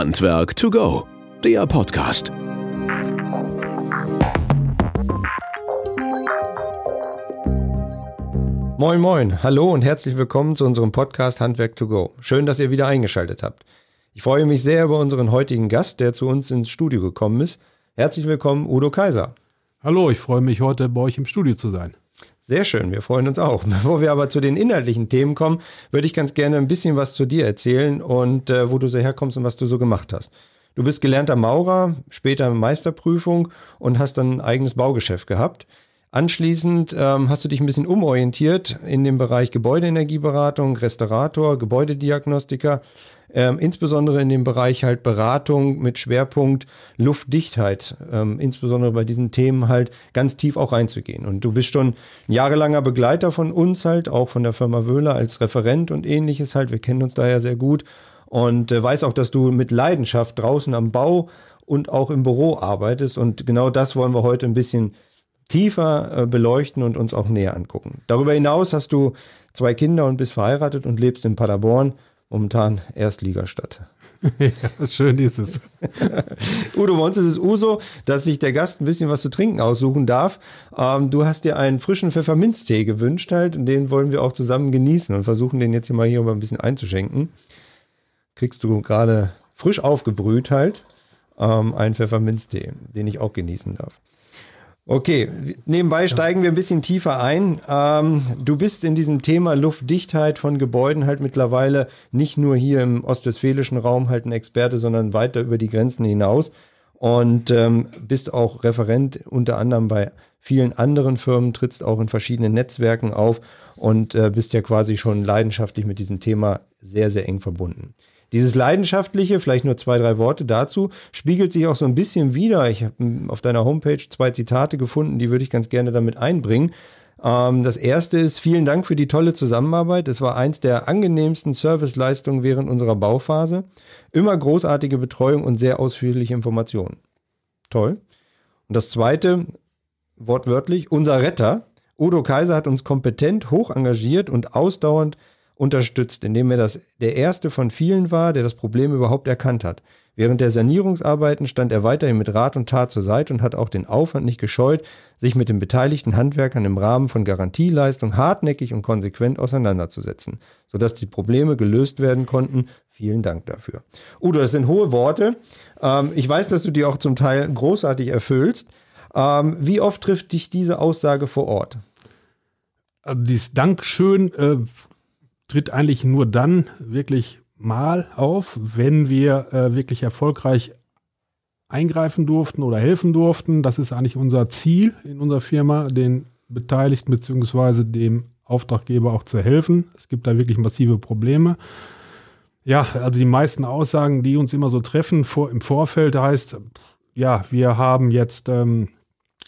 Handwerk to go, der Podcast. Moin, moin, hallo und herzlich willkommen zu unserem Podcast Handwerk to go. Schön, dass ihr wieder eingeschaltet habt. Ich freue mich sehr über unseren heutigen Gast, der zu uns ins Studio gekommen ist. Herzlich willkommen, Udo Kaiser. Hallo, ich freue mich heute bei euch im Studio zu sein. Sehr schön, wir freuen uns auch. Bevor wir aber zu den inhaltlichen Themen kommen, würde ich ganz gerne ein bisschen was zu dir erzählen und äh, wo du so herkommst und was du so gemacht hast. Du bist gelernter Maurer, später Meisterprüfung und hast dann ein eigenes Baugeschäft gehabt. Anschließend ähm, hast du dich ein bisschen umorientiert in dem Bereich Gebäudeenergieberatung, Restaurator, Gebäudediagnostiker, ähm, insbesondere in dem Bereich halt Beratung mit Schwerpunkt Luftdichtheit, ähm, insbesondere bei diesen Themen halt ganz tief auch reinzugehen. Und du bist schon ein jahrelanger Begleiter von uns halt, auch von der Firma Wöhler als Referent und ähnliches halt. Wir kennen uns daher sehr gut und äh, weiß auch, dass du mit Leidenschaft draußen am Bau und auch im Büro arbeitest. Und genau das wollen wir heute ein bisschen tiefer äh, beleuchten und uns auch näher angucken. Darüber hinaus hast du zwei Kinder und bist verheiratet und lebst in Paderborn, momentan Erstligastadt. ja, schön ist es. Udo, bei uns ist es Uso, dass sich der Gast ein bisschen was zu trinken aussuchen darf. Ähm, du hast dir einen frischen Pfefferminztee gewünscht halt und den wollen wir auch zusammen genießen und versuchen den jetzt hier mal hier mal ein bisschen einzuschenken. Kriegst du gerade frisch aufgebrüht halt ähm, einen Pfefferminztee, den ich auch genießen darf. Okay, nebenbei steigen wir ein bisschen tiefer ein. Ähm, du bist in diesem Thema Luftdichtheit von Gebäuden halt mittlerweile nicht nur hier im ostwestfälischen Raum halt ein Experte, sondern weiter über die Grenzen hinaus und ähm, bist auch Referent unter anderem bei vielen anderen Firmen, trittst auch in verschiedenen Netzwerken auf und äh, bist ja quasi schon leidenschaftlich mit diesem Thema sehr, sehr eng verbunden. Dieses Leidenschaftliche, vielleicht nur zwei, drei Worte dazu, spiegelt sich auch so ein bisschen wieder. Ich habe auf deiner Homepage zwei Zitate gefunden, die würde ich ganz gerne damit einbringen. Ähm, das erste ist, vielen Dank für die tolle Zusammenarbeit. Es war eins der angenehmsten Serviceleistungen während unserer Bauphase. Immer großartige Betreuung und sehr ausführliche Informationen. Toll. Und das zweite, wortwörtlich, unser Retter. Udo Kaiser hat uns kompetent, hoch engagiert und ausdauernd unterstützt, indem er das, der erste von vielen war, der das Problem überhaupt erkannt hat. Während der Sanierungsarbeiten stand er weiterhin mit Rat und Tat zur Seite und hat auch den Aufwand nicht gescheut, sich mit den beteiligten Handwerkern im Rahmen von Garantieleistung hartnäckig und konsequent auseinanderzusetzen, sodass die Probleme gelöst werden konnten. Vielen Dank dafür. Udo, das sind hohe Worte. Ähm, ich weiß, dass du die auch zum Teil großartig erfüllst. Ähm, wie oft trifft dich diese Aussage vor Ort? Also dieses Dankeschön äh, tritt eigentlich nur dann wirklich mal auf, wenn wir äh, wirklich erfolgreich eingreifen durften oder helfen durften. Das ist eigentlich unser Ziel in unserer Firma, den Beteiligten bzw. dem Auftraggeber auch zu helfen. Es gibt da wirklich massive Probleme. Ja, also die meisten Aussagen, die uns immer so treffen vor, im Vorfeld, heißt, ja, wir haben jetzt ähm,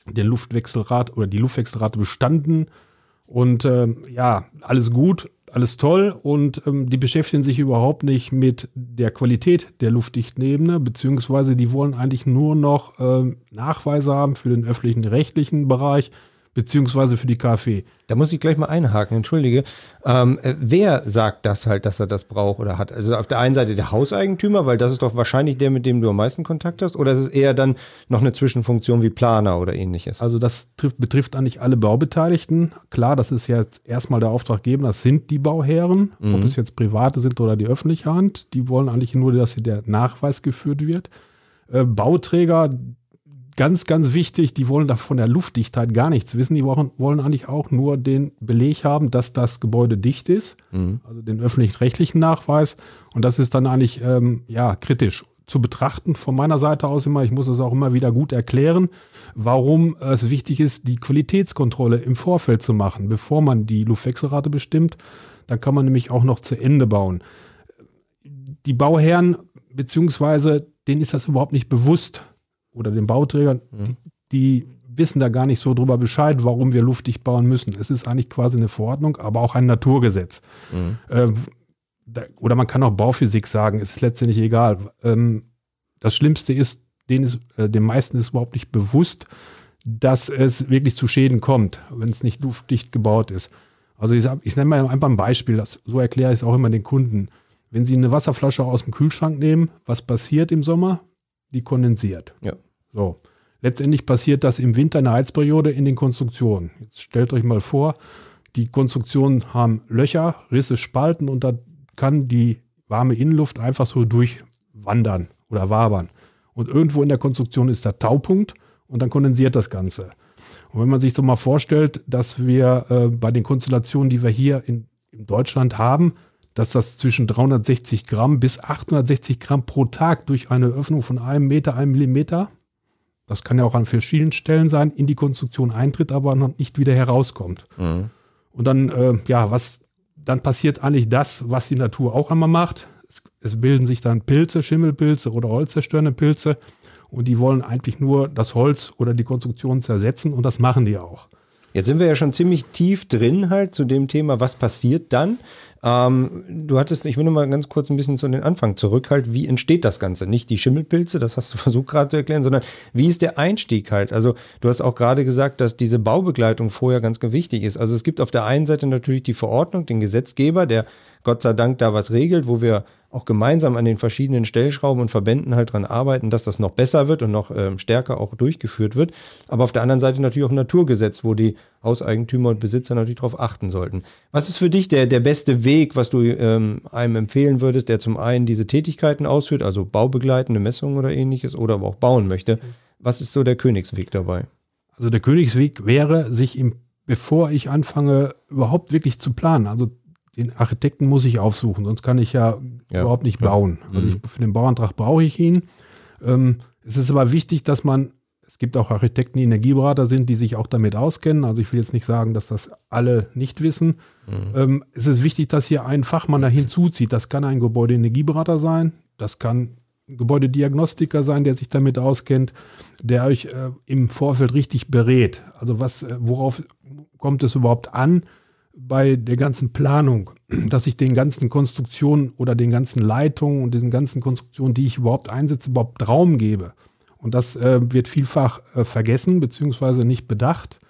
den Luftwechselrat oder die Luftwechselrate bestanden und ähm, ja, alles gut, alles toll und ähm, die beschäftigen sich überhaupt nicht mit der Qualität der luftdichten Ebene, beziehungsweise die wollen eigentlich nur noch ähm, Nachweise haben für den öffentlichen rechtlichen Bereich, beziehungsweise für die KfW. Da muss ich gleich mal einhaken, entschuldige. Ähm, äh, wer sagt das halt, dass er das braucht oder hat? Also auf der einen Seite der Hauseigentümer, weil das ist doch wahrscheinlich der, mit dem du am meisten Kontakt hast, oder ist es eher dann noch eine Zwischenfunktion wie Planer oder ähnliches? Also das trifft, betrifft eigentlich alle Baubeteiligten. Klar, das ist ja jetzt erstmal der Auftraggeber, das sind die Bauherren, mhm. ob es jetzt private sind oder die öffentliche Hand. Die wollen eigentlich nur, dass hier der Nachweis geführt wird. Äh, Bauträger, ganz, ganz wichtig, die wollen da von der Luftdichtheit gar nichts wissen. Die wollen, wollen eigentlich auch nur den Beleg haben, dass das Gebäude dicht ist, mhm. also den öffentlich-rechtlichen Nachweis. Und das ist dann eigentlich ähm, ja, kritisch zu betrachten von meiner Seite aus immer. Ich muss es auch immer wieder gut erklären, warum es wichtig ist, die Qualitätskontrolle im Vorfeld zu machen, bevor man die Luftwechselrate bestimmt. Dann kann man nämlich auch noch zu Ende bauen. Die Bauherren, beziehungsweise denen ist das überhaupt nicht bewusst, oder den Bauträgern, mhm. die, die, wissen da gar nicht so drüber Bescheid, warum wir luftdicht bauen müssen. Es ist eigentlich quasi eine Verordnung, aber auch ein Naturgesetz. Mhm. Ähm, da, oder man kann auch Bauphysik sagen, es ist letztendlich egal. Ähm, das Schlimmste ist, denen ist, äh, den meisten ist überhaupt nicht bewusst, dass es wirklich zu Schäden kommt, wenn es nicht luftdicht gebaut ist. Also ich, ich nenne mal einfach ein Beispiel, das, so erkläre ich es auch immer den Kunden. Wenn Sie eine Wasserflasche aus dem Kühlschrank nehmen, was passiert im Sommer? Die kondensiert. Ja. So. Letztendlich passiert das im Winter in der Heizperiode in den Konstruktionen. Jetzt stellt euch mal vor, die Konstruktionen haben Löcher, Risse, Spalten und da kann die warme Innenluft einfach so durchwandern oder wabern. Und irgendwo in der Konstruktion ist der Taupunkt und dann kondensiert das Ganze. Und wenn man sich so mal vorstellt, dass wir äh, bei den Konstellationen, die wir hier in, in Deutschland haben, dass das zwischen 360 Gramm bis 860 Gramm pro Tag durch eine Öffnung von einem Meter, einem Millimeter, das kann ja auch an verschiedenen Stellen sein, in die Konstruktion eintritt, aber noch nicht wieder herauskommt. Mhm. Und dann, äh, ja, was, dann passiert eigentlich das, was die Natur auch einmal macht. Es, es bilden sich dann Pilze, Schimmelpilze oder holzzerstörende Pilze und die wollen eigentlich nur das Holz oder die Konstruktion zersetzen und das machen die auch. Jetzt sind wir ja schon ziemlich tief drin halt zu dem Thema, was passiert dann. Ähm, du hattest, ich will nur mal ganz kurz ein bisschen zu den Anfang zurück halt, wie entsteht das Ganze? Nicht die Schimmelpilze, das hast du versucht gerade zu erklären, sondern wie ist der Einstieg halt? Also du hast auch gerade gesagt, dass diese Baubegleitung vorher ganz wichtig ist. Also es gibt auf der einen Seite natürlich die Verordnung, den Gesetzgeber, der Gott sei Dank da was regelt, wo wir auch gemeinsam an den verschiedenen Stellschrauben und Verbänden halt dran arbeiten, dass das noch besser wird und noch ähm, stärker auch durchgeführt wird. Aber auf der anderen Seite natürlich auch ein Naturgesetz, wo die Hauseigentümer und Besitzer natürlich darauf achten sollten. Was ist für dich der, der beste Weg, was du ähm, einem empfehlen würdest, der zum einen diese Tätigkeiten ausführt, also baubegleitende Messungen oder ähnliches, oder aber auch bauen möchte? Was ist so der Königsweg dabei? Also der Königsweg wäre, sich im, bevor ich anfange, überhaupt wirklich zu planen, also den Architekten muss ich aufsuchen, sonst kann ich ja, ja überhaupt nicht klar. bauen. Also ich, für den Bauantrag brauche ich ihn. Ähm, es ist aber wichtig, dass man, es gibt auch Architekten, die Energieberater sind, die sich auch damit auskennen. Also ich will jetzt nicht sagen, dass das alle nicht wissen. Mhm. Ähm, es ist wichtig, dass hier ein Fachmann da hinzuzieht. Das kann ein Gebäudeenergieberater sein, das kann ein Gebäudediagnostiker sein, der sich damit auskennt, der euch äh, im Vorfeld richtig berät. Also was, äh, worauf kommt es überhaupt an? Bei der ganzen Planung, dass ich den ganzen Konstruktionen oder den ganzen Leitungen und diesen ganzen Konstruktionen, die ich überhaupt einsetze, überhaupt Raum gebe. Und das äh, wird vielfach äh, vergessen bzw. nicht bedacht.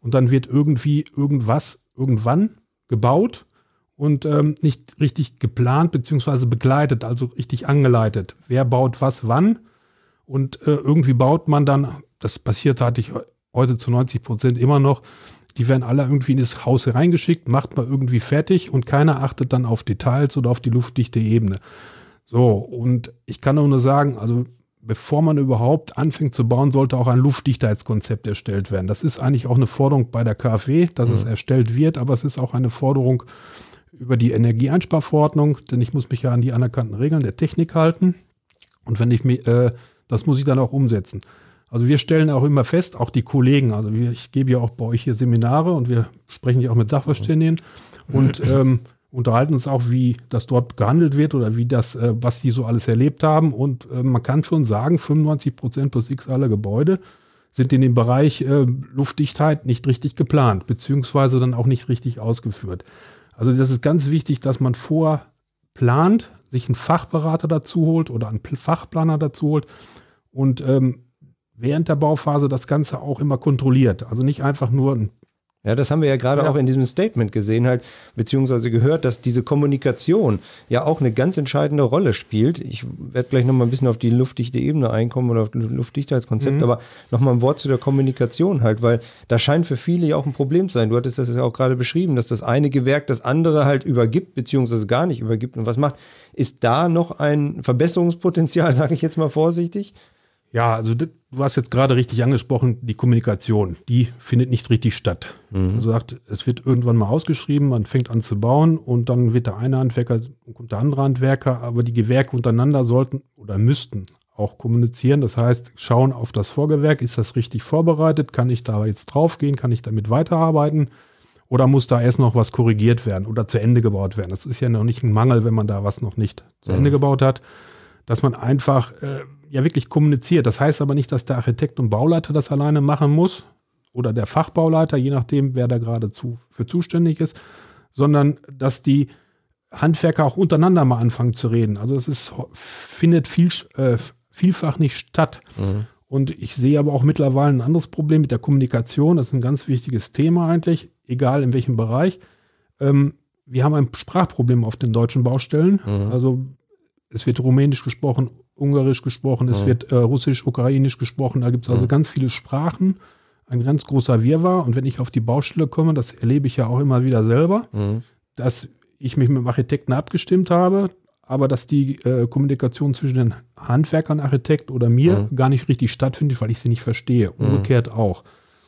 Und dann wird irgendwie irgendwas irgendwann gebaut und ähm, nicht richtig geplant bzw. begleitet, also richtig angeleitet. Wer baut was wann? Und äh, irgendwie baut man dann, das passiert hatte ich heute zu 90 Prozent immer noch, die werden alle irgendwie in das Haus reingeschickt, macht mal irgendwie fertig und keiner achtet dann auf Details oder auf die luftdichte Ebene. So, und ich kann auch nur sagen, also bevor man überhaupt anfängt zu bauen, sollte auch ein Luftdichtheitskonzept erstellt werden. Das ist eigentlich auch eine Forderung bei der KfW, dass mhm. es erstellt wird, aber es ist auch eine Forderung über die Energieeinsparverordnung, denn ich muss mich ja an die anerkannten Regeln der Technik halten. Und wenn ich mir, äh, das muss ich dann auch umsetzen. Also wir stellen auch immer fest, auch die Kollegen, also wir, ich gebe ja auch bei euch hier Seminare und wir sprechen ja auch mit Sachverständigen und ähm, unterhalten uns auch, wie das dort gehandelt wird oder wie das, äh, was die so alles erlebt haben. Und äh, man kann schon sagen, 95 Prozent plus X aller Gebäude sind in dem Bereich äh, Luftdichtheit nicht richtig geplant, beziehungsweise dann auch nicht richtig ausgeführt. Also das ist ganz wichtig, dass man vorplant, sich einen Fachberater dazu holt oder einen Fachplaner dazu holt und ähm, während der Bauphase das Ganze auch immer kontrolliert. Also nicht einfach nur ein ja, das haben wir ja gerade ja. auch in diesem Statement gesehen, halt, beziehungsweise gehört, dass diese Kommunikation ja auch eine ganz entscheidende Rolle spielt. Ich werde gleich nochmal ein bisschen auf die luftdichte Ebene einkommen oder auf das Luftdichtheitskonzept, mhm. aber nochmal ein Wort zu der Kommunikation halt, weil das scheint für viele ja auch ein Problem zu sein. Du hattest das ja auch gerade beschrieben, dass das eine Gewerk das andere halt übergibt, beziehungsweise gar nicht übergibt und was macht. Ist da noch ein Verbesserungspotenzial, sage ich jetzt mal vorsichtig? Ja, also du hast jetzt gerade richtig angesprochen, die Kommunikation, die findet nicht richtig statt. Mhm. Also sagt, es wird irgendwann mal ausgeschrieben, man fängt an zu bauen und dann wird der eine Handwerker und der andere Handwerker, aber die Gewerke untereinander sollten oder müssten auch kommunizieren. Das heißt, schauen auf das Vorgewerk, ist das richtig vorbereitet? Kann ich da jetzt draufgehen? Kann ich damit weiterarbeiten? Oder muss da erst noch was korrigiert werden oder zu Ende gebaut werden? Das ist ja noch nicht ein Mangel, wenn man da was noch nicht zu Ende mhm. gebaut hat. Dass man einfach äh, ja wirklich kommuniziert. Das heißt aber nicht, dass der Architekt und Bauleiter das alleine machen muss oder der Fachbauleiter, je nachdem, wer da gerade zu, für zuständig ist, sondern dass die Handwerker auch untereinander mal anfangen zu reden. Also es ist, findet viel, äh, vielfach nicht statt. Mhm. Und ich sehe aber auch mittlerweile ein anderes Problem mit der Kommunikation. Das ist ein ganz wichtiges Thema eigentlich, egal in welchem Bereich. Ähm, wir haben ein Sprachproblem auf den deutschen Baustellen. Mhm. Also es wird Rumänisch gesprochen, Ungarisch gesprochen, es mhm. wird äh, Russisch, Ukrainisch gesprochen. Da gibt es also mhm. ganz viele Sprachen, ein ganz großer Wirrwarr. Und wenn ich auf die Baustelle komme, das erlebe ich ja auch immer wieder selber, mhm. dass ich mich mit dem Architekten abgestimmt habe, aber dass die äh, Kommunikation zwischen den Handwerkern, Architekt oder mir gar nicht richtig stattfindet, weil ich sie nicht verstehe. Umgekehrt auch.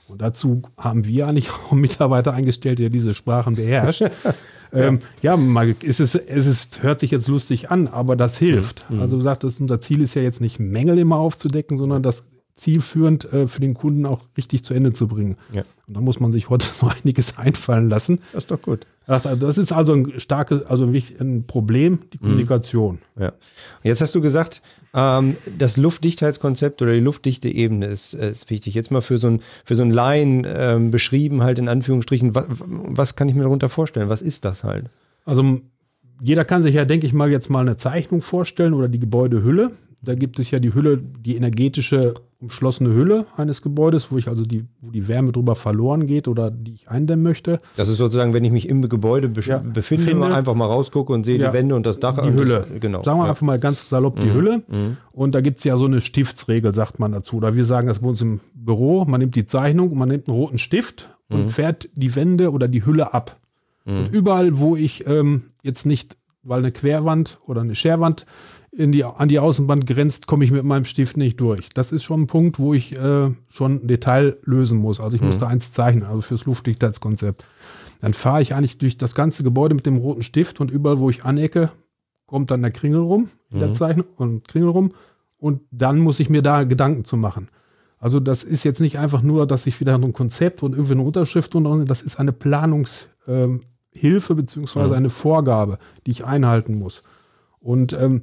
Und dazu haben wir eigentlich auch Mitarbeiter eingestellt, der diese Sprachen beherrscht. ähm, ja, mal, es, ist, es ist, hört sich jetzt lustig an, aber das hilft. Mhm. Also sagt, das, unser Ziel ist ja jetzt nicht Mängel immer aufzudecken, sondern das zielführend äh, für den Kunden auch richtig zu Ende zu bringen. Ja. Und da muss man sich heute so einiges einfallen lassen. Das ist doch gut. Das ist also ein starkes, also ein Problem, die mhm. Kommunikation. Ja. Jetzt hast du gesagt, ähm, das Luftdichtheitskonzept oder die luftdichte Ebene ist, ist wichtig. Jetzt mal für so ein, für so ein Laien ähm, beschrieben, halt in Anführungsstrichen, was, was kann ich mir darunter vorstellen? Was ist das halt? Also jeder kann sich ja, denke ich mal, jetzt mal eine Zeichnung vorstellen oder die Gebäudehülle. Da gibt es ja die Hülle, die energetische umschlossene Hülle eines Gebäudes, wo ich also die, wo die Wärme drüber verloren geht oder die ich eindämmen möchte. Das ist sozusagen, wenn ich mich im Gebäude be ja, befinde, befinde, einfach mal rausgucke und sehe ja, die Wände und das Dach. Die Hülle. Das, genau. Sagen wir ja. einfach mal ganz salopp die mhm. Hülle. Mhm. Und da gibt es ja so eine Stiftsregel, sagt man dazu. Oder wir sagen das bei uns im Büro. Man nimmt die Zeichnung, man nimmt einen roten Stift und mhm. fährt die Wände oder die Hülle ab. Mhm. Und überall, wo ich ähm, jetzt nicht, weil eine Querwand oder eine Scherwand in die, an die Außenband grenzt, komme ich mit meinem Stift nicht durch. Das ist schon ein Punkt, wo ich äh, schon ein Detail lösen muss. Also ich mhm. musste eins zeichnen, also fürs Luftdichtheitskonzept. Dann fahre ich eigentlich durch das ganze Gebäude mit dem roten Stift und überall, wo ich anecke, kommt dann der Kringel rum in mhm. der Zeichnung und Kringel rum. Und dann muss ich mir da Gedanken zu machen. Also das ist jetzt nicht einfach nur, dass ich wieder ein Konzept und irgendwie eine Unterschrift und das ist eine Planungshilfe ähm, beziehungsweise mhm. eine Vorgabe, die ich einhalten muss. Und ähm,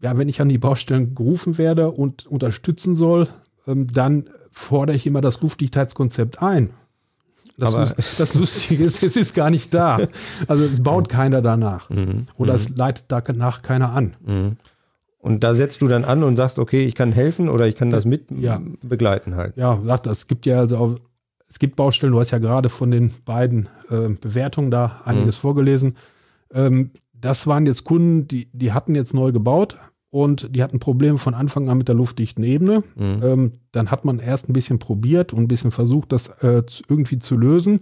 ja, wenn ich an die Baustellen gerufen werde und unterstützen soll, ähm, dann fordere ich immer das Luftdichtheitskonzept ein. Das, Aber das Lustige ist, es ist gar nicht da. Also es baut keiner danach. Mhm. Oder es mhm. leitet danach keiner an. Mhm. Und da setzt du dann an und sagst, okay, ich kann helfen oder ich kann das mit ja. begleiten halt. Ja, sagt, es gibt ja also auch, es gibt Baustellen, du hast ja gerade von den beiden äh, Bewertungen da einiges mhm. vorgelesen. Ähm, das waren jetzt Kunden, die, die hatten jetzt neu gebaut, und die hatten Probleme von Anfang an mit der luftdichten Ebene. Mhm. Ähm, dann hat man erst ein bisschen probiert und ein bisschen versucht, das äh, irgendwie zu lösen.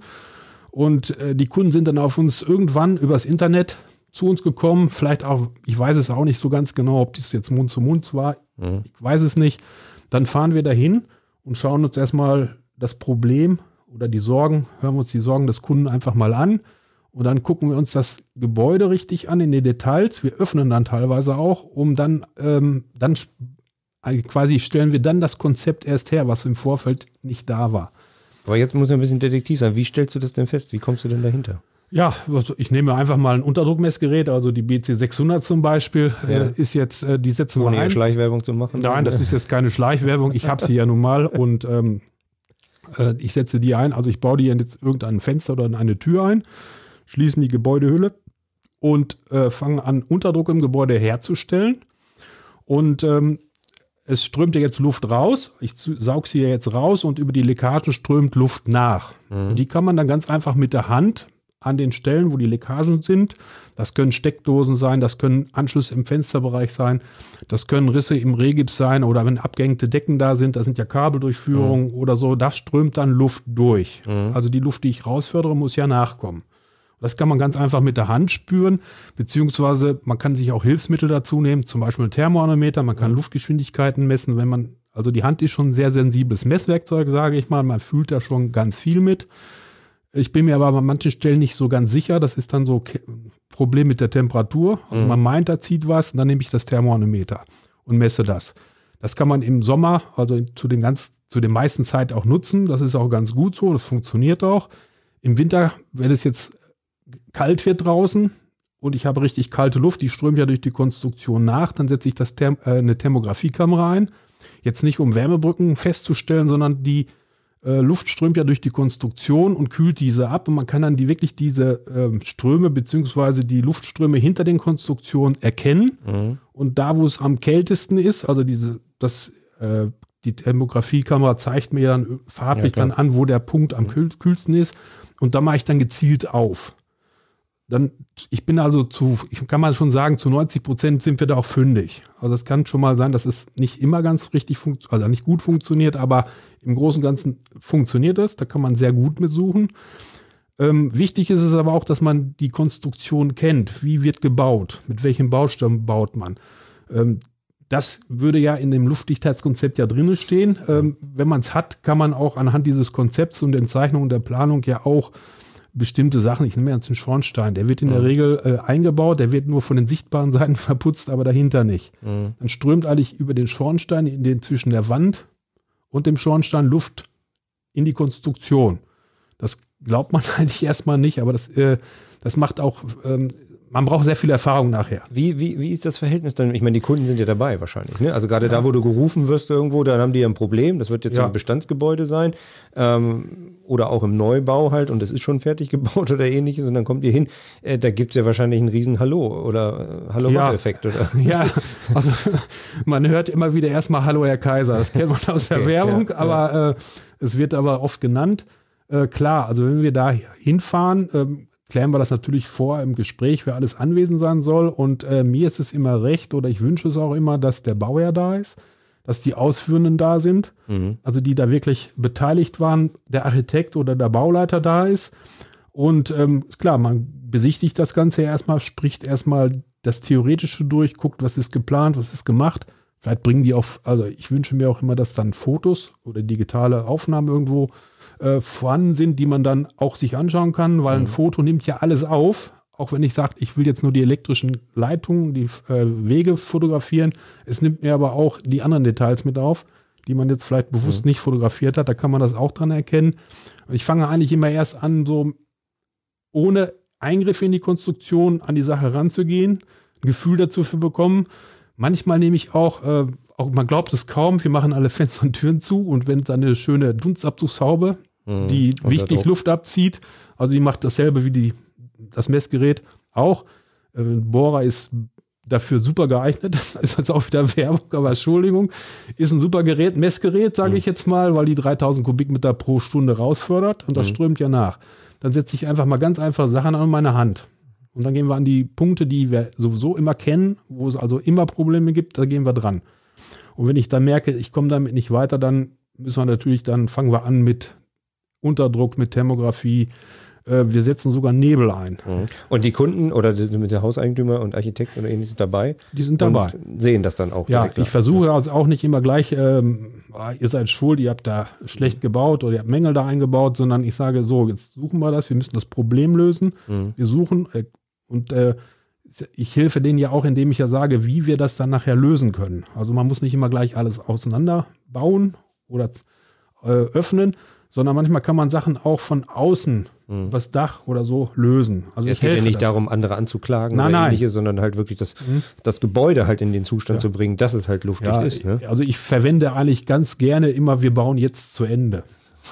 Und äh, die Kunden sind dann auf uns irgendwann übers Internet zu uns gekommen. Vielleicht auch, ich weiß es auch nicht so ganz genau, ob das jetzt Mund zu Mund war. Mhm. Ich weiß es nicht. Dann fahren wir dahin und schauen uns erstmal das Problem oder die Sorgen, hören wir uns die Sorgen des Kunden einfach mal an und dann gucken wir uns das Gebäude richtig an in den Details. Wir öffnen dann teilweise auch, um dann, ähm, dann quasi stellen wir dann das Konzept erst her, was im Vorfeld nicht da war. Aber jetzt muss ja ein bisschen detektiv sein. Wie stellst du das denn fest? Wie kommst du denn dahinter? Ja, also ich nehme einfach mal ein Unterdruckmessgerät, also die BC 600 zum Beispiel, ja. äh, ist jetzt, äh, die setzen wir ein. Schleichwerbung zu machen? Nein, das ist jetzt keine Schleichwerbung. Ich habe sie ja nun mal und ähm, äh, ich setze die ein. Also ich baue die jetzt irgendein Fenster oder in eine Tür ein schließen die Gebäudehülle und äh, fangen an, Unterdruck im Gebäude herzustellen. Und ähm, es strömt ja jetzt Luft raus. Ich saug sie ja jetzt raus und über die Leckagen strömt Luft nach. Mhm. die kann man dann ganz einfach mit der Hand an den Stellen, wo die Leckagen sind. Das können Steckdosen sein, das können Anschlüsse im Fensterbereich sein, das können Risse im Rehgips sein oder wenn abgehängte Decken da sind, da sind ja Kabeldurchführungen mhm. oder so, das strömt dann Luft durch. Mhm. Also die Luft, die ich rausfördere, muss ja nachkommen. Das kann man ganz einfach mit der Hand spüren, beziehungsweise man kann sich auch Hilfsmittel dazu nehmen, zum Beispiel ein Thermoanometer, man kann Luftgeschwindigkeiten messen, wenn man, also die Hand ist schon ein sehr sensibles Messwerkzeug, sage ich mal, man fühlt da schon ganz viel mit. Ich bin mir aber an manchen Stellen nicht so ganz sicher, das ist dann so ein Problem mit der Temperatur. Also mhm. man meint, da zieht was, und dann nehme ich das Thermoanometer und messe das. Das kann man im Sommer, also zu den ganz, zu den meisten Zeit auch nutzen. Das ist auch ganz gut so, das funktioniert auch. Im Winter, wenn es jetzt kalt wird draußen und ich habe richtig kalte Luft, die strömt ja durch die Konstruktion nach, dann setze ich das Therm äh, eine Thermografiekamera ein. Jetzt nicht um Wärmebrücken festzustellen, sondern die äh, Luft strömt ja durch die Konstruktion und kühlt diese ab und man kann dann die wirklich diese äh, Ströme beziehungsweise die Luftströme hinter den Konstruktionen erkennen. Mhm. Und da, wo es am kältesten ist, also diese, das, äh, die Thermografiekamera zeigt mir dann farblich ja, dann an, wo der Punkt am kühlsten ist. Und da mache ich dann gezielt auf. Dann, ich bin also zu, ich kann mal schon sagen, zu 90 Prozent sind wir da auch fündig. Also es kann schon mal sein, dass es nicht immer ganz richtig funktioniert, also nicht gut funktioniert, aber im Großen und Ganzen funktioniert es. Da kann man sehr gut mit suchen. Ähm, wichtig ist es aber auch, dass man die Konstruktion kennt. Wie wird gebaut? Mit welchem Baustamm baut man? Ähm, das würde ja in dem Luftdichtheitskonzept ja drinnen stehen. Ähm, wenn man es hat, kann man auch anhand dieses Konzepts und den Zeichnungen der Planung ja auch bestimmte Sachen, ich nehme jetzt einen Schornstein, der wird in der mhm. Regel äh, eingebaut, der wird nur von den sichtbaren Seiten verputzt, aber dahinter nicht. Mhm. Dann strömt eigentlich über den Schornstein in den zwischen der Wand und dem Schornstein Luft in die Konstruktion. Das glaubt man eigentlich erstmal nicht, aber das, äh, das macht auch ähm, man braucht sehr viel Erfahrung nachher. Wie, wie, wie ist das Verhältnis dann? Ich meine, die Kunden sind ja dabei wahrscheinlich. Ne? Also gerade ja. da, wo du gerufen wirst irgendwo, dann haben die ja ein Problem. Das wird jetzt ja. ein Bestandsgebäude sein ähm, oder auch im Neubau halt und es ist schon fertig gebaut oder ähnliches und dann kommt ihr hin. Äh, da gibt es ja wahrscheinlich einen riesen Hallo oder äh, Hallo-Effekt. Ja. Oder? ja, also man hört immer wieder erstmal Hallo Herr Kaiser. Das kennt man aus okay. der Werbung, aber äh, es wird aber oft genannt. Äh, klar, also wenn wir da hinfahren, ähm, klären wir das natürlich vor im Gespräch, wer alles anwesend sein soll. Und äh, mir ist es immer recht oder ich wünsche es auch immer, dass der Bauherr da ist, dass die Ausführenden da sind, mhm. also die da wirklich beteiligt waren, der Architekt oder der Bauleiter da ist. Und ähm, ist klar, man besichtigt das Ganze erstmal, spricht erstmal das Theoretische durch, guckt, was ist geplant, was ist gemacht. Vielleicht bringen die auf, also ich wünsche mir auch immer, dass dann Fotos oder digitale Aufnahmen irgendwo äh, vorhanden sind, die man dann auch sich anschauen kann, weil mhm. ein Foto nimmt ja alles auf. Auch wenn ich sage, ich will jetzt nur die elektrischen Leitungen, die äh, Wege fotografieren. Es nimmt mir aber auch die anderen Details mit auf, die man jetzt vielleicht bewusst mhm. nicht fotografiert hat. Da kann man das auch dran erkennen. Ich fange eigentlich immer erst an, so ohne Eingriff in die Konstruktion an die Sache ranzugehen, ein Gefühl dazu zu bekommen. Manchmal nehme ich auch, äh, auch man glaubt es kaum, wir machen alle Fenster und Türen zu und wenn dann eine schöne Dunstabzugshaube Mhm. die wichtig Luft abzieht. Also die macht dasselbe wie die, das Messgerät auch. Äh, Bohrer ist dafür super geeignet. ist jetzt auch wieder Werbung, aber Entschuldigung. Ist ein super Gerät, Messgerät, sage mhm. ich jetzt mal, weil die 3000 Kubikmeter pro Stunde rausfördert und das mhm. strömt ja nach. Dann setze ich einfach mal ganz einfache Sachen an meine Hand. Und dann gehen wir an die Punkte, die wir sowieso immer kennen, wo es also immer Probleme gibt, da gehen wir dran. Und wenn ich dann merke, ich komme damit nicht weiter, dann müssen wir natürlich, dann fangen wir an mit Unterdruck, mit Thermografie. Äh, wir setzen sogar Nebel ein. Mhm. Und die Kunden oder mit der Hauseigentümer und Architekten oder ähnliches dabei? Die sind dabei. sehen das dann auch. Ja, ich versuche also auch nicht immer gleich, ähm, ah, ihr seid schuld, ihr habt da schlecht gebaut oder ihr habt Mängel da eingebaut, sondern ich sage so, jetzt suchen wir das, wir müssen das Problem lösen. Mhm. Wir suchen äh, und äh, ich helfe denen ja auch, indem ich ja sage, wie wir das dann nachher lösen können. Also man muss nicht immer gleich alles auseinanderbauen oder äh, öffnen, sondern manchmal kann man Sachen auch von außen mhm. das Dach oder so lösen. Also es geht ja nicht das. darum, andere anzuklagen nein, oder ähnliches, sondern halt wirklich das, mhm. das Gebäude halt in den Zustand ja. zu bringen, dass es halt luftig ja, ist. Ne? Also ich verwende eigentlich ganz gerne immer, wir bauen jetzt zu Ende.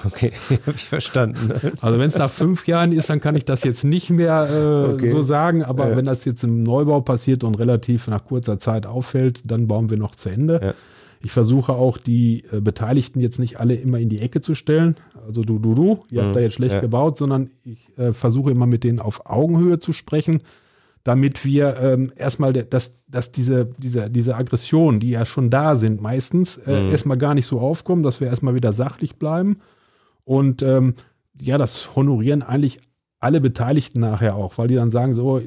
Okay, habe ich verstanden. Also wenn es nach fünf Jahren ist, dann kann ich das jetzt nicht mehr äh, okay. so sagen. Aber ja. wenn das jetzt im Neubau passiert und relativ nach kurzer Zeit auffällt, dann bauen wir noch zu Ende. Ja. Ich versuche auch die äh, Beteiligten jetzt nicht alle immer in die Ecke zu stellen. Also du, du, du, ihr mhm. habt da jetzt schlecht ja. gebaut, sondern ich äh, versuche immer mit denen auf Augenhöhe zu sprechen, damit wir ähm, erstmal, dass, dass diese, diese, diese Aggressionen, die ja schon da sind, meistens äh, mhm. erstmal gar nicht so aufkommen, dass wir erstmal wieder sachlich bleiben. Und ähm, ja, das honorieren eigentlich alle Beteiligten nachher auch, weil die dann sagen, so,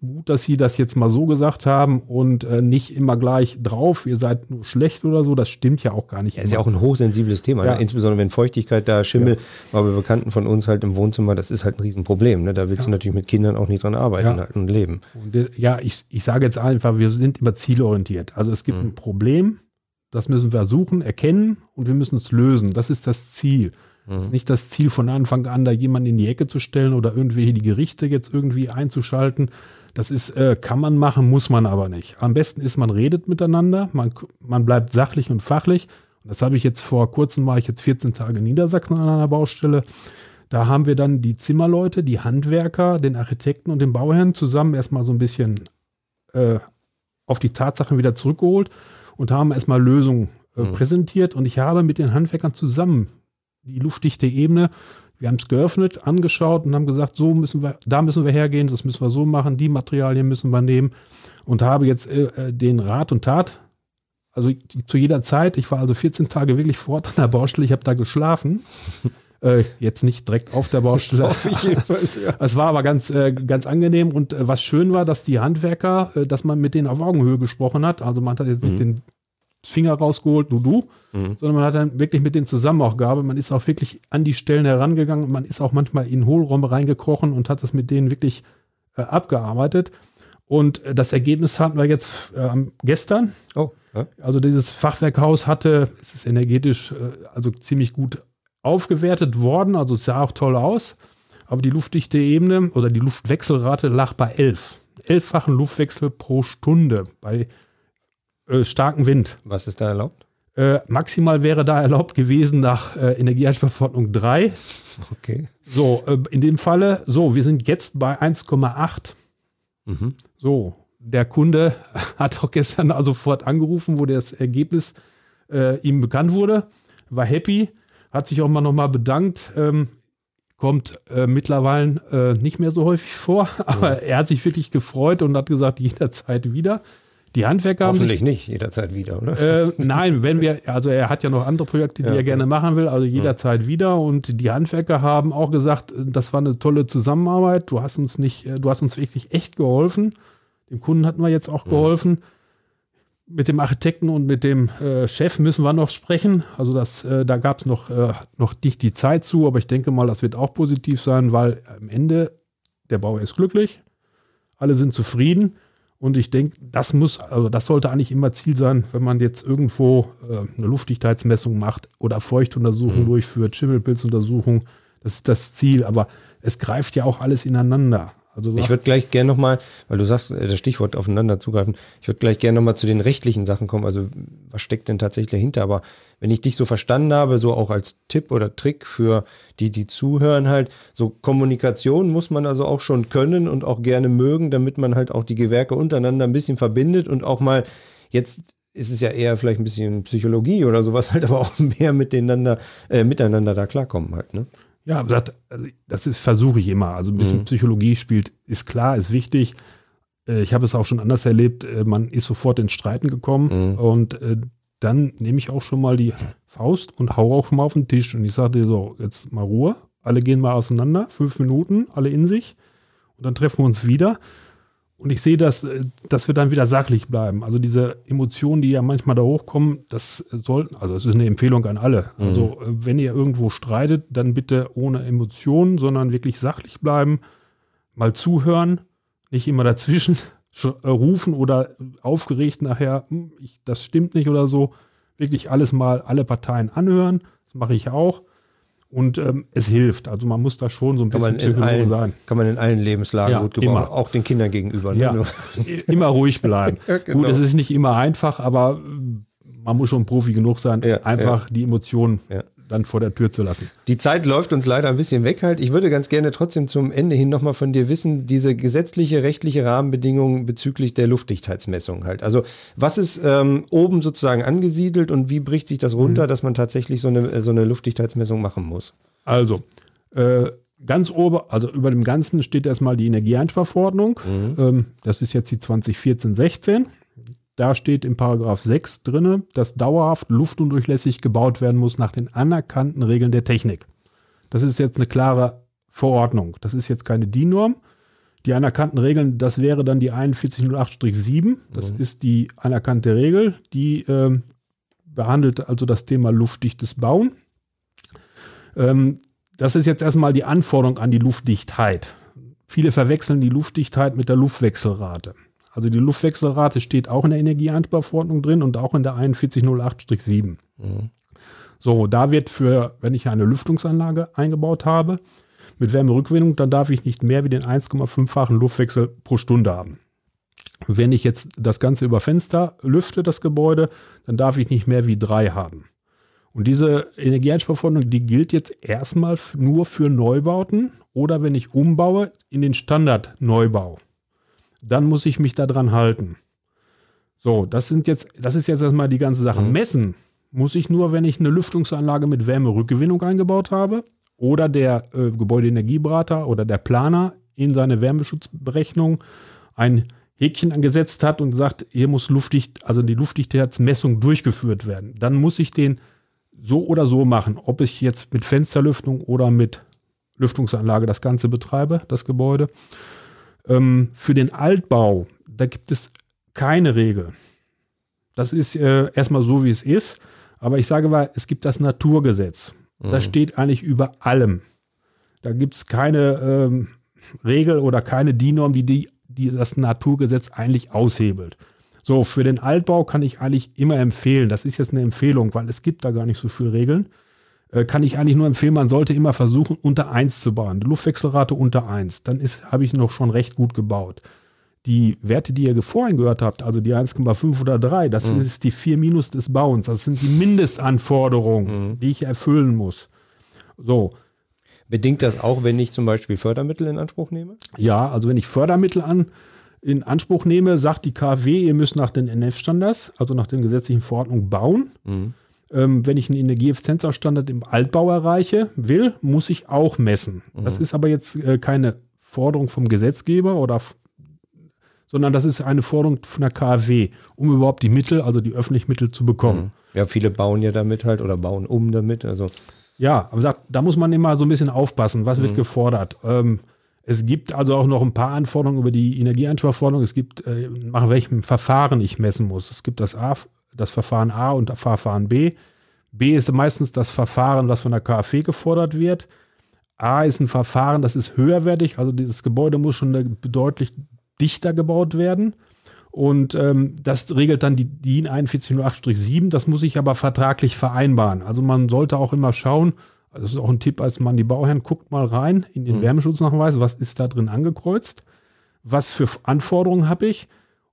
gut, dass sie das jetzt mal so gesagt haben und äh, nicht immer gleich drauf, ihr seid nur schlecht oder so, das stimmt ja auch gar nicht. Ja, ist ja auch ein hochsensibles Thema, ne? ja. ne? insbesondere wenn Feuchtigkeit da, Schimmel, ja. war bei Bekannten von uns halt im Wohnzimmer, das ist halt ein Riesenproblem. Ne? Da willst ja. du natürlich mit Kindern auch nicht dran arbeiten halt und leben. Und, äh, ja, ich, ich sage jetzt einfach, wir sind immer zielorientiert. Also es gibt mhm. ein Problem, das müssen wir suchen, erkennen und wir müssen es lösen. Das ist das Ziel. Es ist mhm. nicht das Ziel von Anfang an, da jemanden in die Ecke zu stellen oder irgendwelche die Gerichte jetzt irgendwie einzuschalten. Das ist, äh, kann man machen, muss man aber nicht. Am besten ist, man redet miteinander, man, man bleibt sachlich und fachlich. Und das habe ich jetzt vor kurzem, war ich jetzt 14 Tage in Niedersachsen an einer Baustelle. Da haben wir dann die Zimmerleute, die Handwerker, den Architekten und den Bauherrn zusammen erstmal so ein bisschen äh, auf die Tatsachen wieder zurückgeholt und haben erstmal Lösungen äh, mhm. präsentiert. Und ich habe mit den Handwerkern zusammen die luftdichte Ebene. Wir haben es geöffnet, angeschaut und haben gesagt, so müssen wir, da müssen wir hergehen, das müssen wir so machen, die Materialien müssen wir nehmen und habe jetzt äh, äh den Rat und Tat, also zu jeder Zeit, ich war also 14 Tage wirklich vor Ort an der Baustelle, ich habe da geschlafen. Äh, jetzt nicht direkt auf der Baustelle. ja. Es war aber ganz, äh, ganz angenehm und äh, was schön war, dass die Handwerker, äh, dass man mit denen auf Augenhöhe gesprochen hat. Also man hat jetzt nicht mhm. den Finger rausgeholt, du, du, mhm. sondern man hat dann wirklich mit denen zusammen auch. Man ist auch wirklich an die Stellen herangegangen. Man ist auch manchmal in Hohlräume reingekrochen und hat das mit denen wirklich äh, abgearbeitet. Und äh, das Ergebnis hatten wir jetzt äh, gestern. Oh, ja. Also dieses Fachwerkhaus hatte, es ist energetisch äh, also ziemlich gut aufgewertet worden, also es sah auch toll aus. Aber die luftdichte Ebene oder die Luftwechselrate lag bei 11. Elffachen Luftwechsel pro Stunde bei äh, starkem Wind. Was ist da erlaubt? Äh, maximal wäre da erlaubt gewesen nach äh, Energieeinsparverordnung 3. Okay. So, äh, in dem Falle, so, wir sind jetzt bei 1,8. Mhm. So, der Kunde hat auch gestern also sofort angerufen, wo das Ergebnis äh, ihm bekannt wurde, war happy, hat sich auch mal nochmal bedankt. Ähm, kommt äh, mittlerweile äh, nicht mehr so häufig vor, aber ja. er hat sich wirklich gefreut und hat gesagt, jederzeit wieder. Die Handwerker haben Hoffentlich nicht jederzeit wieder, oder? Äh, nein, wenn wir, also er hat ja noch andere Projekte, die ja, er gerne machen will, also jederzeit ja. wieder. Und die Handwerker haben auch gesagt, das war eine tolle Zusammenarbeit. Du hast uns nicht, äh, du hast uns wirklich echt geholfen. Dem Kunden hatten wir jetzt auch geholfen. Ja. Mit dem Architekten und mit dem äh, Chef müssen wir noch sprechen. Also das, äh, da gab es noch, äh, noch nicht die Zeit zu, aber ich denke mal, das wird auch positiv sein, weil am Ende der Bauer ist glücklich, alle sind zufrieden. Und ich denke, das muss, also das sollte eigentlich immer Ziel sein, wenn man jetzt irgendwo äh, eine Luftdichtheitsmessung macht oder Feuchtuntersuchung mhm. durchführt, Schimmelpilzuntersuchung. Das ist das Ziel, aber es greift ja auch alles ineinander. Also ich würde gleich gerne nochmal, weil du sagst, äh, das Stichwort aufeinander zugreifen, ich würde gleich gerne nochmal zu den rechtlichen Sachen kommen. Also was steckt denn tatsächlich dahinter? Aber wenn ich dich so verstanden habe, so auch als Tipp oder Trick für die, die zuhören halt, so Kommunikation muss man also auch schon können und auch gerne mögen, damit man halt auch die Gewerke untereinander ein bisschen verbindet und auch mal jetzt ist es ja eher vielleicht ein bisschen Psychologie oder sowas halt, aber auch mehr miteinander, äh, miteinander da klarkommen halt, ne? Ja, das, das ist, versuche ich immer. Also ein bisschen mhm. Psychologie spielt, ist klar, ist wichtig. Äh, ich habe es auch schon anders erlebt. Äh, man ist sofort ins Streiten gekommen mhm. und äh, dann nehme ich auch schon mal die Faust und hau auch schon mal auf den Tisch. Und ich sage dir so, jetzt mal Ruhe. Alle gehen mal auseinander, fünf Minuten, alle in sich. Und dann treffen wir uns wieder. Und ich sehe, dass, dass wir dann wieder sachlich bleiben. Also diese Emotionen, die ja manchmal da hochkommen, das sollten, also es ist eine Empfehlung an alle. Mhm. Also wenn ihr irgendwo streitet, dann bitte ohne Emotionen, sondern wirklich sachlich bleiben, mal zuhören, nicht immer dazwischen äh, rufen oder aufgeregt nachher, hm, ich, das stimmt nicht oder so. Wirklich alles mal, alle Parteien anhören. Das mache ich auch. Und ähm, es hilft. Also man muss da schon so ein kann bisschen Psychologe sein. Kann man in allen Lebenslagen ja, gut gebrauchen, auch den Kindern gegenüber. Ne? Ja, immer ruhig bleiben. ja, genau. Gut, es ist nicht immer einfach, aber man muss schon Profi genug sein, einfach die Emotionen dann vor der Tür zu lassen. Die Zeit läuft uns leider ein bisschen weg halt. Ich würde ganz gerne trotzdem zum Ende hin nochmal von dir wissen, diese gesetzliche, rechtliche Rahmenbedingungen bezüglich der Luftdichtheitsmessung halt. Also was ist ähm, oben sozusagen angesiedelt und wie bricht sich das runter, mhm. dass man tatsächlich so eine, so eine Luftdichtheitsmessung machen muss? Also, äh, ganz oben, also über dem Ganzen steht erstmal die Energieeinsparverordnung. Mhm. Ähm, das ist jetzt die 2014-16. Da steht im Paragraph 6 drin, dass dauerhaft luftundurchlässig gebaut werden muss nach den anerkannten Regeln der Technik. Das ist jetzt eine klare Verordnung. Das ist jetzt keine DIN-Norm. Die anerkannten Regeln, das wäre dann die 4108-7. Das mhm. ist die anerkannte Regel, die äh, behandelt also das Thema luftdichtes Bauen. Ähm, das ist jetzt erstmal die Anforderung an die Luftdichtheit. Viele verwechseln die Luftdichtheit mit der Luftwechselrate. Also die Luftwechselrate steht auch in der Energieeinsparverordnung drin und auch in der 4108-7. Mhm. So, da wird für, wenn ich eine Lüftungsanlage eingebaut habe, mit Wärmerückgewinnung, dann darf ich nicht mehr wie den 1,5-fachen Luftwechsel pro Stunde haben. Wenn ich jetzt das Ganze über Fenster lüfte, das Gebäude, dann darf ich nicht mehr wie drei haben. Und diese Energieeinsparverordnung, die gilt jetzt erstmal nur für Neubauten oder wenn ich umbaue in den Standardneubau dann muss ich mich daran halten. So, das sind jetzt, das ist jetzt erstmal die ganze Sache. Mhm. Messen muss ich nur, wenn ich eine Lüftungsanlage mit Wärmerückgewinnung eingebaut habe oder der äh, Gebäudeenergieberater oder der Planer in seine Wärmeschutzberechnung ein Häkchen angesetzt hat und gesagt, hier muss luftdicht, also die Luftdichtheitsmessung durchgeführt werden. Dann muss ich den so oder so machen, ob ich jetzt mit Fensterlüftung oder mit Lüftungsanlage das Ganze betreibe, das Gebäude. Ähm, für den Altbau, da gibt es keine Regel. Das ist äh, erstmal so, wie es ist. Aber ich sage mal, es gibt das Naturgesetz. Mhm. Das steht eigentlich über allem. Da gibt es keine ähm, Regel oder keine DIN-Norm, die, die, die das Naturgesetz eigentlich aushebelt. So, für den Altbau kann ich eigentlich immer empfehlen, das ist jetzt eine Empfehlung, weil es gibt da gar nicht so viele Regeln, kann ich eigentlich nur empfehlen, man sollte immer versuchen, unter 1 zu bauen. Die Luftwechselrate unter 1. Dann habe ich noch schon recht gut gebaut. Die Werte, die ihr vorhin gehört habt, also die 1,5 oder 3, das mhm. ist die 4 Minus des Bauens. Das sind die Mindestanforderungen, mhm. die ich erfüllen muss. So. Bedingt das auch, wenn ich zum Beispiel Fördermittel in Anspruch nehme? Ja, also wenn ich Fördermittel an, in Anspruch nehme, sagt die KfW, ihr müsst nach den NF-Standards, also nach den gesetzlichen Verordnungen bauen. Mhm. Ähm, wenn ich einen Energieeffizienzstandard im Altbau erreiche, will, muss ich auch messen. Mhm. Das ist aber jetzt äh, keine Forderung vom Gesetzgeber oder sondern das ist eine Forderung von der KfW, um überhaupt die Mittel, also die öffentlichen Mittel zu bekommen. Mhm. Ja, viele bauen ja damit halt oder bauen um damit. Also. Ja, aber sagt, da muss man immer so ein bisschen aufpassen, was mhm. wird gefordert. Ähm, es gibt also auch noch ein paar Anforderungen über die Energieeinsparforderung. Es gibt, äh, nach welchem Verfahren ich messen muss. Es gibt das, A, das Verfahren A und das Verfahren B. B ist meistens das Verfahren, was von der KfW gefordert wird. A ist ein Verfahren, das ist höherwertig, also dieses Gebäude muss schon deutlich dichter gebaut werden. Und ähm, das regelt dann die DIN 4108-7. Das muss ich aber vertraglich vereinbaren. Also man sollte auch immer schauen, das ist auch ein Tipp als Mann, die Bauherren, guckt mal rein in den mhm. Wärmeschutznachweis, was ist da drin angekreuzt, was für Anforderungen habe ich.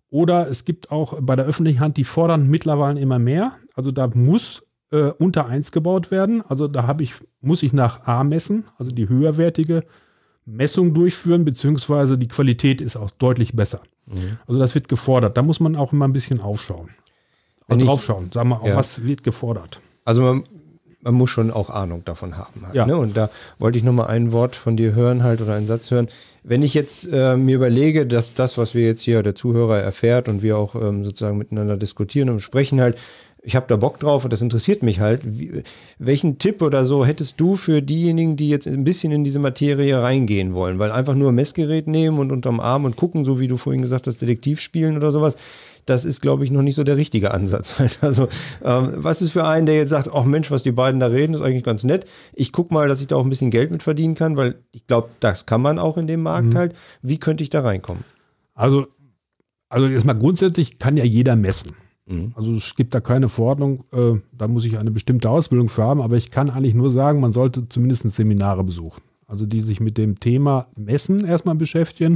Oder es gibt auch bei der öffentlichen Hand, die fordern mittlerweile immer mehr. Also da muss äh, unter 1 gebaut werden. Also da habe ich, muss ich nach A messen, also die höherwertige Messung durchführen, beziehungsweise die Qualität ist auch deutlich besser. Mhm. Also das wird gefordert. Da muss man auch immer ein bisschen aufschauen. Also draufschauen, sagen wir auch, ja. was wird gefordert. Also man, man, muss schon auch Ahnung davon haben. Halt, ja. Ne? Und da wollte ich nochmal ein Wort von dir hören halt oder einen Satz hören. Wenn ich jetzt äh, mir überlege, dass das, was wir jetzt hier der Zuhörer erfährt und wir auch ähm, sozusagen miteinander diskutieren und sprechen halt, ich habe da Bock drauf und das interessiert mich halt. Wie, welchen Tipp oder so hättest du für diejenigen, die jetzt ein bisschen in diese Materie reingehen wollen? Weil einfach nur Messgerät nehmen und unterm Arm und gucken, so wie du vorhin gesagt hast, Detektiv spielen oder sowas, das ist, glaube ich, noch nicht so der richtige Ansatz. Halt. Also, ähm, was ist für einen, der jetzt sagt, ach Mensch, was die beiden da reden, ist eigentlich ganz nett. Ich gucke mal, dass ich da auch ein bisschen Geld mit verdienen kann, weil ich glaube, das kann man auch in dem Markt mhm. halt. Wie könnte ich da reinkommen? Also, also erstmal grundsätzlich kann ja jeder messen. Mhm. Also es gibt da keine Verordnung, äh, da muss ich eine bestimmte Ausbildung für haben, aber ich kann eigentlich nur sagen, man sollte zumindest Seminare besuchen. Also die sich mit dem Thema Messen erstmal beschäftigen,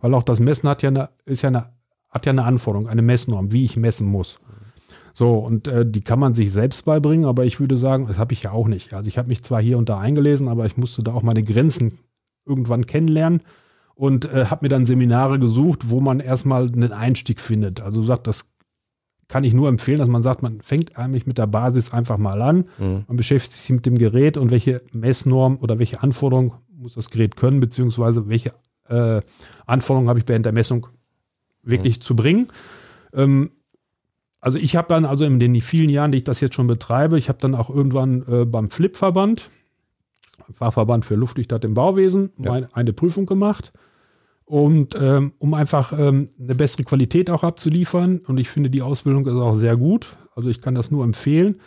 weil auch das Messen hat ja eine, ist ja eine, hat ja eine Anforderung, eine Messnorm, wie ich messen muss. So, und äh, die kann man sich selbst beibringen, aber ich würde sagen, das habe ich ja auch nicht. Also ich habe mich zwar hier und da eingelesen, aber ich musste da auch meine Grenzen irgendwann kennenlernen und äh, habe mir dann Seminare gesucht, wo man erstmal einen Einstieg findet. Also sagt, das kann ich nur empfehlen, dass man sagt, man fängt eigentlich mit der Basis einfach mal an. Mhm. Man beschäftigt sich mit dem Gerät und welche Messnorm oder welche Anforderungen muss das Gerät können, beziehungsweise welche äh, Anforderungen habe ich während der Messung wirklich mhm. zu bringen. Ähm, also ich habe dann also in den vielen Jahren, die ich das jetzt schon betreibe, ich habe dann auch irgendwann äh, beim Flip-Verband, Fachverband für Luftdichtheit im Bauwesen, ja. meine, eine Prüfung gemacht und ähm, um einfach ähm, eine bessere Qualität auch abzuliefern. Und ich finde, die Ausbildung ist auch sehr gut. Also ich kann das nur empfehlen.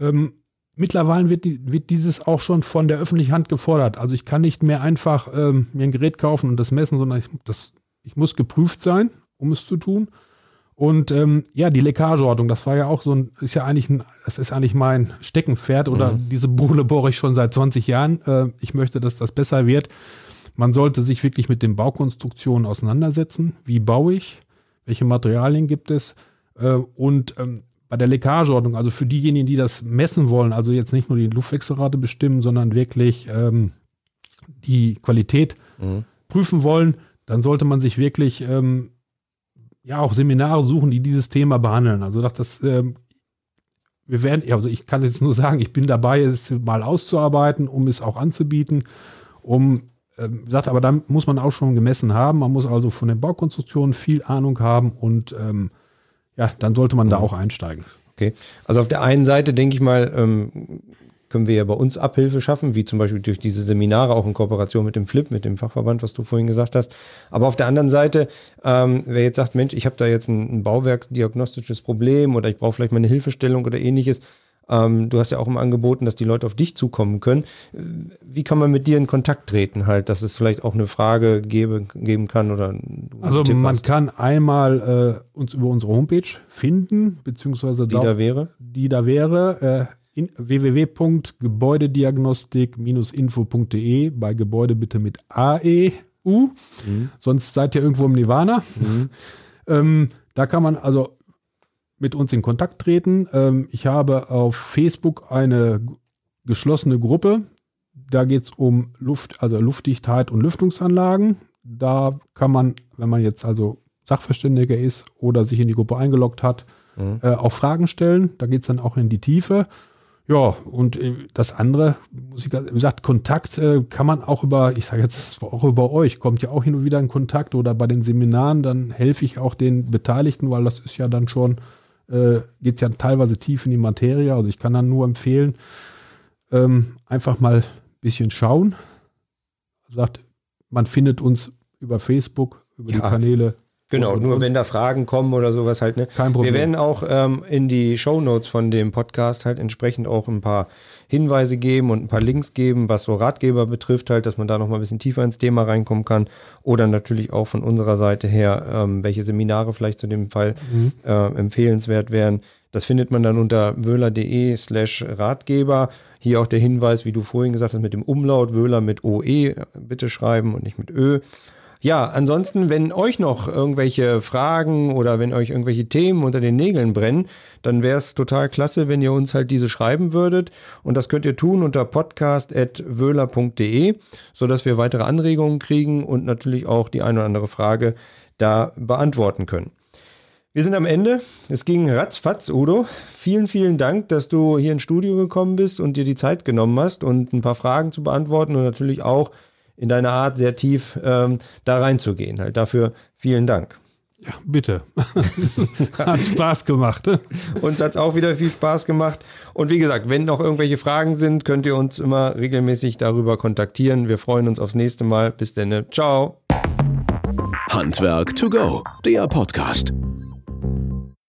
Ähm, mittlerweile wird, die, wird, dieses auch schon von der öffentlichen Hand gefordert. Also ich kann nicht mehr einfach ähm, mir ein Gerät kaufen und das messen, sondern ich, das, ich muss geprüft sein, um es zu tun. Und ähm, ja, die Leckageordnung, das war ja auch so ein, ist ja eigentlich ein, das ist eigentlich mein Steckenpferd oder mhm. diese Bohle bohre ich schon seit 20 Jahren. Äh, ich möchte, dass das besser wird. Man sollte sich wirklich mit den Baukonstruktionen auseinandersetzen. Wie baue ich? Welche Materialien gibt es? Äh, und ähm, bei der Leckageordnung, also für diejenigen, die das messen wollen, also jetzt nicht nur die Luftwechselrate bestimmen, sondern wirklich ähm, die Qualität mhm. prüfen wollen, dann sollte man sich wirklich ähm, ja auch Seminare suchen, die dieses Thema behandeln. Also das, ähm, wir werden, also ich kann jetzt nur sagen, ich bin dabei, es mal auszuarbeiten, um es auch anzubieten, um ähm, sagt, aber dann muss man auch schon gemessen haben. Man muss also von den Baukonstruktionen viel Ahnung haben und ähm, ja, dann sollte man da mhm. auch einsteigen. Okay. Also auf der einen Seite denke ich mal, ähm, können wir ja bei uns Abhilfe schaffen, wie zum Beispiel durch diese Seminare, auch in Kooperation mit dem Flip, mit dem Fachverband, was du vorhin gesagt hast. Aber auf der anderen Seite, ähm, wer jetzt sagt, Mensch, ich habe da jetzt ein, ein bauwerksdiagnostisches Problem oder ich brauche vielleicht mal eine Hilfestellung oder ähnliches, ähm, du hast ja auch immer angeboten, dass die Leute auf dich zukommen können. Wie kann man mit dir in Kontakt treten, halt, dass es vielleicht auch eine Frage gebe, geben kann oder Also man hast. kann einmal äh, uns über unsere Homepage finden, beziehungsweise die da, da wäre, die da wäre äh, www.gebäudediagnostik-info.de bei Gebäude bitte mit AE U, mhm. sonst seid ihr irgendwo im Nirvana. Mhm. ähm, da kann man also mit uns in Kontakt treten. Ähm, ich habe auf Facebook eine geschlossene Gruppe. Da geht es um Luft, also Luftdichtheit und Lüftungsanlagen. Da kann man, wenn man jetzt also Sachverständiger ist oder sich in die Gruppe eingeloggt hat, mhm. äh, auch Fragen stellen. Da geht es dann auch in die Tiefe. Ja, und äh, das andere, muss ich, wie gesagt, Kontakt äh, kann man auch über, ich sage jetzt auch über euch, kommt ja auch hin und wieder in Kontakt oder bei den Seminaren, dann helfe ich auch den Beteiligten, weil das ist ja dann schon äh, geht es ja teilweise tief in die Materie. Also ich kann dann nur empfehlen, ähm, einfach mal ein bisschen schauen. Sagt, man findet uns über Facebook, über ja. die Kanäle. Genau, und, nur und. wenn da Fragen kommen oder sowas halt. Ne? Kein Problem. Wir werden auch ähm, in die Show Notes von dem Podcast halt entsprechend auch ein paar Hinweise geben und ein paar Links geben, was so Ratgeber betrifft, halt, dass man da noch mal ein bisschen tiefer ins Thema reinkommen kann. Oder natürlich auch von unserer Seite her, ähm, welche Seminare vielleicht zu dem Fall mhm. äh, empfehlenswert wären. Das findet man dann unter wöhler.de slash Ratgeber. Hier auch der Hinweis, wie du vorhin gesagt hast, mit dem Umlaut Wöhler mit OE bitte schreiben und nicht mit Ö. Ja, ansonsten, wenn euch noch irgendwelche Fragen oder wenn euch irgendwelche Themen unter den Nägeln brennen, dann wäre es total klasse, wenn ihr uns halt diese schreiben würdet. Und das könnt ihr tun unter podcast.wöhler.de, sodass wir weitere Anregungen kriegen und natürlich auch die eine oder andere Frage da beantworten können. Wir sind am Ende. Es ging ratzfatz, Udo. Vielen, vielen Dank, dass du hier ins Studio gekommen bist und dir die Zeit genommen hast und ein paar Fragen zu beantworten und natürlich auch in deiner Art sehr tief ähm, da reinzugehen. Halt dafür vielen Dank. Ja, bitte. hat Spaß gemacht. uns hat es auch wieder viel Spaß gemacht. Und wie gesagt, wenn noch irgendwelche Fragen sind, könnt ihr uns immer regelmäßig darüber kontaktieren. Wir freuen uns aufs nächste Mal. Bis dann. Ciao. Handwerk to go, der Podcast.